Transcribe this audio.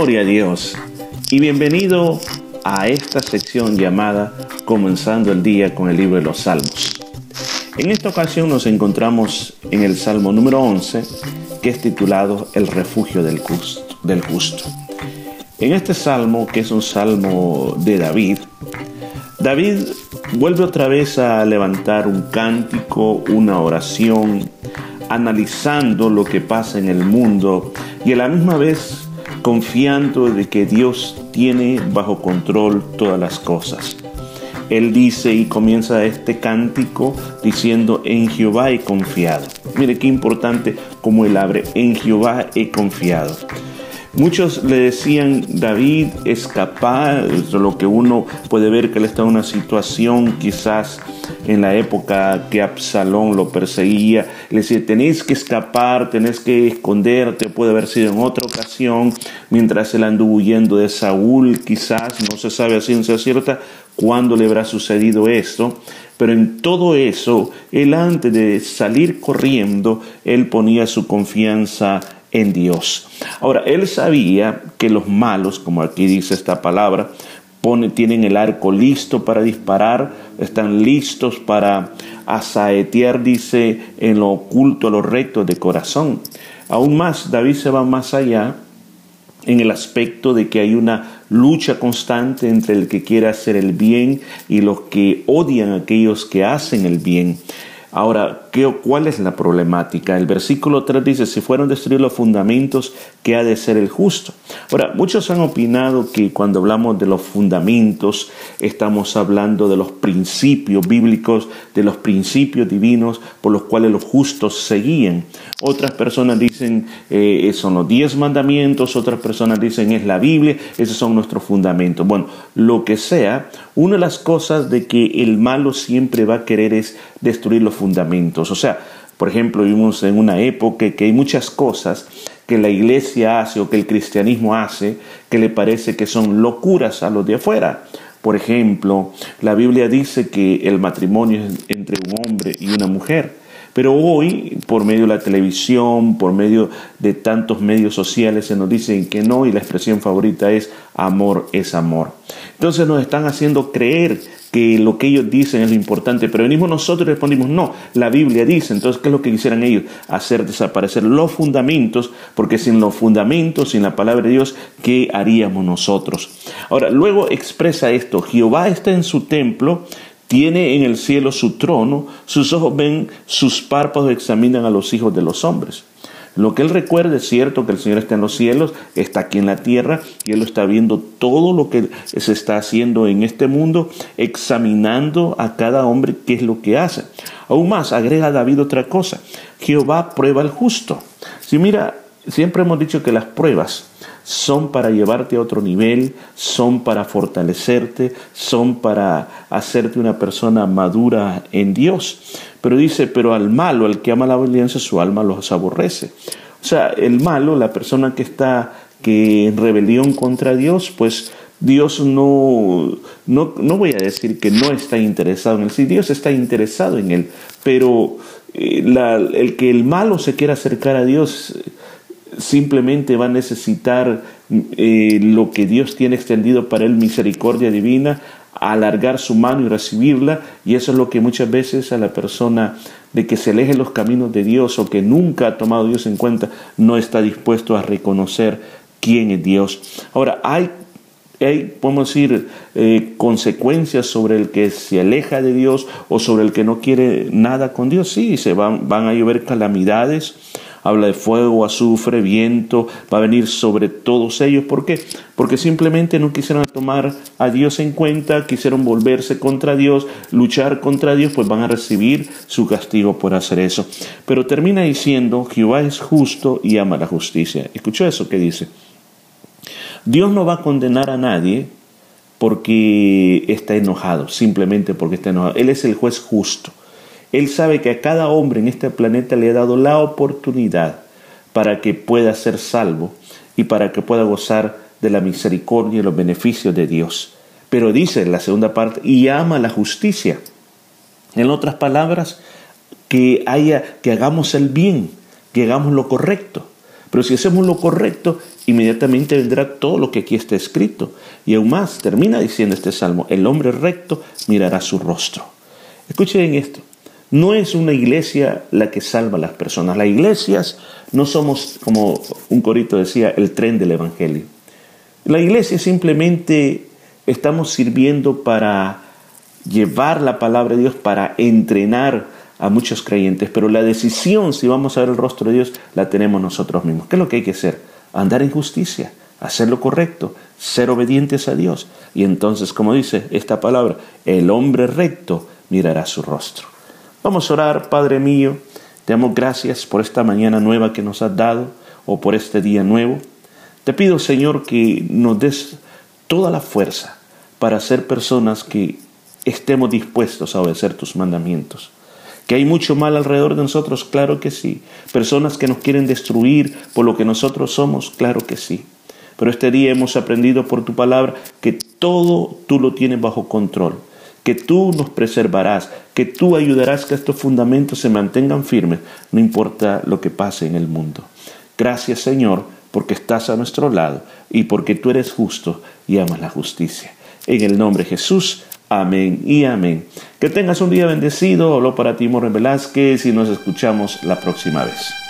Gloria a Dios y bienvenido a esta sección llamada Comenzando el día con el libro de los Salmos. En esta ocasión nos encontramos en el Salmo número 11 que es titulado El refugio del justo. En este salmo, que es un salmo de David, David vuelve otra vez a levantar un cántico, una oración, analizando lo que pasa en el mundo y a la misma vez confiando de que Dios tiene bajo control todas las cosas. Él dice y comienza este cántico diciendo, en Jehová he confiado. Mire qué importante como él abre, en Jehová he confiado. Muchos le decían, David es capaz, lo que uno puede ver que él está en una situación quizás en la época que Absalón lo perseguía, le decía, tenéis que escapar, tenés que esconderte, puede haber sido en otra ocasión, mientras él anduvo huyendo de Saúl, quizás, no se sabe a ciencia cierta cuándo le habrá sucedido esto, pero en todo eso, él antes de salir corriendo, él ponía su confianza en Dios. Ahora, él sabía que los malos, como aquí dice esta palabra, pone, tienen el arco listo para disparar, están listos para asaetear, dice, en lo oculto, a los rectos de corazón. Aún más, David se va más allá en el aspecto de que hay una lucha constante entre el que quiere hacer el bien y los que odian a aquellos que hacen el bien. Ahora, ¿qué, ¿cuál es la problemática? El versículo 3 dice, si fueron destruidos los fundamentos, ¿qué ha de ser el justo? Ahora, muchos han opinado que cuando hablamos de los fundamentos, estamos hablando de los principios bíblicos, de los principios divinos por los cuales los justos seguían. Otras personas dicen, eh, son los diez mandamientos, otras personas dicen, es la Biblia, esos son nuestros fundamentos. Bueno, lo que sea, una de las cosas de que el malo siempre va a querer es destruir los fundamentos. O sea, por ejemplo, vivimos en una época que hay muchas cosas que la iglesia hace o que el cristianismo hace que le parece que son locuras a los de afuera. Por ejemplo, la Biblia dice que el matrimonio es entre un hombre y una mujer. Pero hoy, por medio de la televisión, por medio de tantos medios sociales, se nos dicen que no y la expresión favorita es amor es amor. Entonces nos están haciendo creer que lo que ellos dicen es lo importante, pero venimos nosotros y respondimos, no, la Biblia dice, entonces, ¿qué es lo que quisieran ellos? Hacer desaparecer los fundamentos, porque sin los fundamentos, sin la palabra de Dios, ¿qué haríamos nosotros? Ahora, luego expresa esto, Jehová está en su templo, tiene en el cielo su trono, sus ojos ven, sus párpados examinan a los hijos de los hombres. Lo que él recuerda es cierto que el Señor está en los cielos, está aquí en la tierra y él lo está viendo todo lo que se está haciendo en este mundo, examinando a cada hombre qué es lo que hace. Aún más, agrega David otra cosa, Jehová prueba al justo. Si mira, siempre hemos dicho que las pruebas son para llevarte a otro nivel, son para fortalecerte, son para hacerte una persona madura en Dios. Pero dice, pero al malo, al que ama la violencia, su alma los aborrece. O sea, el malo, la persona que está que en rebelión contra Dios, pues Dios no, no, no voy a decir que no está interesado en él, sí, Dios está interesado en él, pero eh, el que el malo se quiera acercar a Dios simplemente va a necesitar eh, lo que Dios tiene extendido para él, misericordia divina, alargar su mano y recibirla, y eso es lo que muchas veces a la persona de que se aleje los caminos de Dios o que nunca ha tomado Dios en cuenta, no está dispuesto a reconocer quién es Dios. Ahora, hay hay, podemos decir, eh, consecuencias sobre el que se aleja de Dios o sobre el que no quiere nada con Dios. Sí, se van, van a llover calamidades, habla de fuego, azufre, viento, va a venir sobre todos ellos. ¿Por qué? Porque simplemente no quisieron tomar a Dios en cuenta, quisieron volverse contra Dios, luchar contra Dios, pues van a recibir su castigo por hacer eso. Pero termina diciendo, Jehová es justo y ama la justicia. ¿Escuchó eso que dice? Dios no va a condenar a nadie porque está enojado, simplemente porque está enojado. Él es el juez justo. Él sabe que a cada hombre en este planeta le ha dado la oportunidad para que pueda ser salvo y para que pueda gozar de la misericordia y los beneficios de Dios. Pero dice en la segunda parte, y ama la justicia. En otras palabras, que haya, que hagamos el bien, que hagamos lo correcto. Pero si hacemos lo correcto, inmediatamente vendrá todo lo que aquí está escrito. Y aún más, termina diciendo este salmo, el hombre recto mirará su rostro. Escuchen esto, no es una iglesia la que salva a las personas. Las iglesias no somos, como un corito decía, el tren del Evangelio. La iglesia simplemente estamos sirviendo para llevar la palabra de Dios, para entrenar a muchos creyentes, pero la decisión si vamos a ver el rostro de Dios la tenemos nosotros mismos. ¿Qué es lo que hay que hacer? Andar en justicia, hacer lo correcto, ser obedientes a Dios. Y entonces, como dice esta palabra, el hombre recto mirará su rostro. Vamos a orar, Padre mío, te damos gracias por esta mañana nueva que nos has dado o por este día nuevo. Te pido, Señor, que nos des toda la fuerza para ser personas que estemos dispuestos a obedecer tus mandamientos. Que hay mucho mal alrededor de nosotros, claro que sí. Personas que nos quieren destruir por lo que nosotros somos, claro que sí. Pero este día hemos aprendido por tu palabra que todo tú lo tienes bajo control, que tú nos preservarás, que tú ayudarás que estos fundamentos se mantengan firmes, no importa lo que pase en el mundo. Gracias Señor, porque estás a nuestro lado y porque tú eres justo y amas la justicia. En el nombre de Jesús. Amén y amén. Que tengas un día bendecido. Hablo para ti, Morren Velázquez, y nos escuchamos la próxima vez.